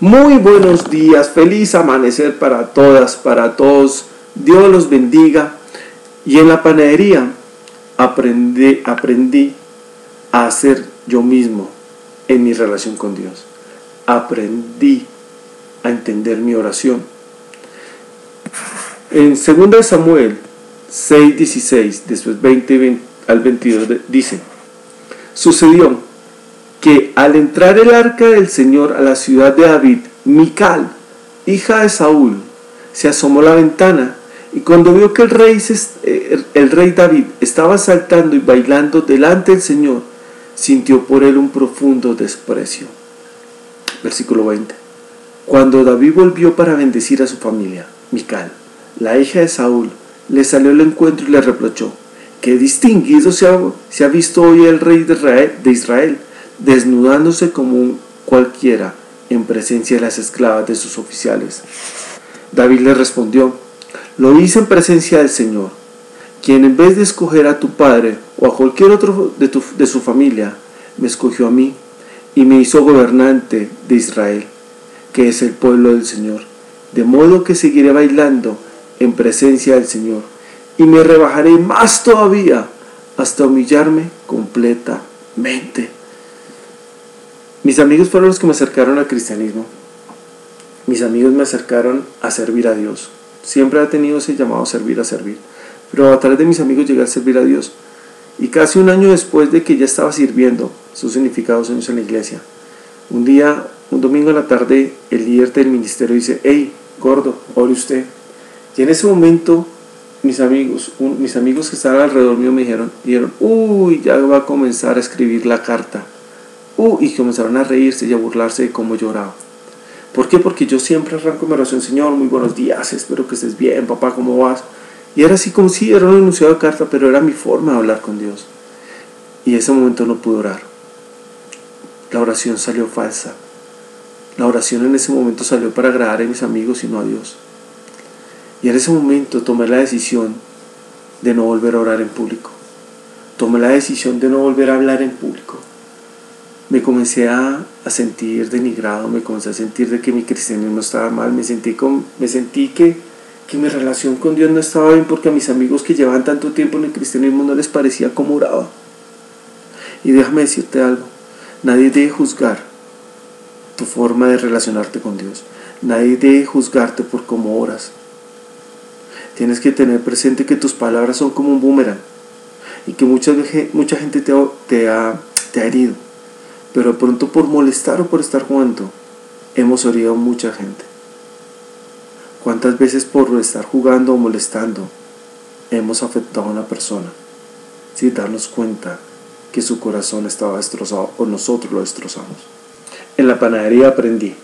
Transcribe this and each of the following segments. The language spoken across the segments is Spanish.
Muy buenos días, feliz amanecer para todas, para todos. Dios los bendiga. Y en la panadería aprendí, aprendí a hacer yo mismo en mi relación con Dios. Aprendí a entender mi oración. En 2 Samuel 6:16, después 20 al 22, dice, sucedió que al entrar el arca del Señor a la ciudad de David, Mical, hija de Saúl, se asomó a la ventana y cuando vio que el rey, eh, el rey David estaba saltando y bailando delante del Señor, sintió por él un profundo desprecio. Versículo 20. Cuando David volvió para bendecir a su familia, Mical, la hija de Saúl, le salió al encuentro y le reprochó, qué distinguido se ha, se ha visto hoy el rey de Israel desnudándose como cualquiera en presencia de las esclavas de sus oficiales. David le respondió, lo hice en presencia del Señor, quien en vez de escoger a tu padre o a cualquier otro de, de su familia, me escogió a mí y me hizo gobernante de Israel, que es el pueblo del Señor. De modo que seguiré bailando en presencia del Señor y me rebajaré más todavía hasta humillarme completamente. Mis amigos fueron los que me acercaron al cristianismo. Mis amigos me acercaron a servir a Dios. Siempre he tenido ese llamado a servir, a servir. Pero a través de mis amigos llegué a servir a Dios. Y casi un año después de que ya estaba sirviendo, sus significados en la iglesia, un día, un domingo en la tarde, el líder del ministerio dice, hey, gordo, ore usted. Y en ese momento, mis amigos, mis amigos que estaban alrededor mío me dijeron, dijeron, uy, ya va a comenzar a escribir la carta Uh, y comenzaron a reírse y a burlarse de cómo lloraba. ¿Por qué? Porque yo siempre arranco mi oración, Señor, muy buenos días, espero que estés bien, papá, ¿cómo vas? Y era así como si era un enunciado de carta, pero era mi forma de hablar con Dios. Y ese momento no pude orar. La oración salió falsa. La oración en ese momento salió para agradar a mis amigos y no a Dios. Y en ese momento tomé la decisión de no volver a orar en público. Tomé la decisión de no volver a hablar en público me comencé a, sentir denigrado, me comencé a sentir de que mi cristianismo estaba mal, me sentí, con, me sentí que, que mi relación con Dios no estaba bien porque a mis amigos que llevaban tanto tiempo en el cristianismo no les parecía como oraba. Y déjame decirte algo, nadie debe juzgar tu forma de relacionarte con Dios, nadie debe juzgarte por cómo oras. Tienes que tener presente que tus palabras son como un boomerang y que mucha, mucha gente te, te, ha, te ha herido pero pronto por molestar o por estar jugando, hemos herido a mucha gente. ¿Cuántas veces por estar jugando o molestando hemos afectado a una persona sin darnos cuenta que su corazón estaba destrozado o nosotros lo destrozamos? En la panadería aprendí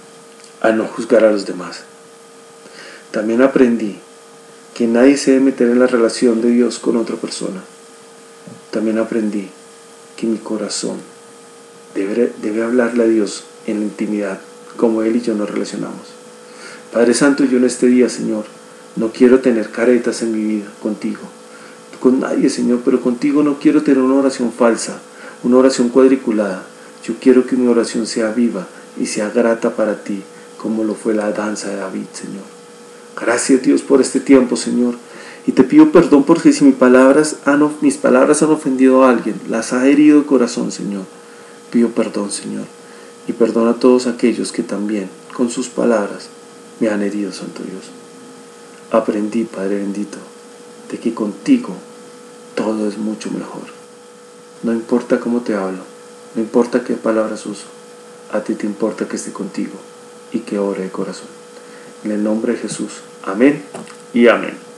a no juzgar a los demás. También aprendí que nadie se debe meter en la relación de Dios con otra persona. También aprendí que mi corazón debe, hablarle a Dios en intimidad, como Él y yo nos relacionamos. Padre Santo, yo en este día, Señor, no quiero tener caretas en mi vida contigo, con nadie, Señor, pero contigo no quiero tener una oración falsa, una oración cuadriculada. Yo quiero que mi oración sea viva y sea grata para ti, como lo fue la danza de David, Señor. Gracias Dios por este tiempo, Señor. Y te pido perdón porque si mis palabras han, mis palabras han ofendido a alguien, las ha herido el corazón, Señor pido perdón, Señor, y perdona a todos aquellos que también, con sus palabras, me han herido, Santo Dios. Aprendí, Padre bendito, de que contigo todo es mucho mejor. No importa cómo te hablo, no importa qué palabras uso, a ti te importa que esté contigo y que ore de corazón. En el nombre de Jesús. Amén y amén.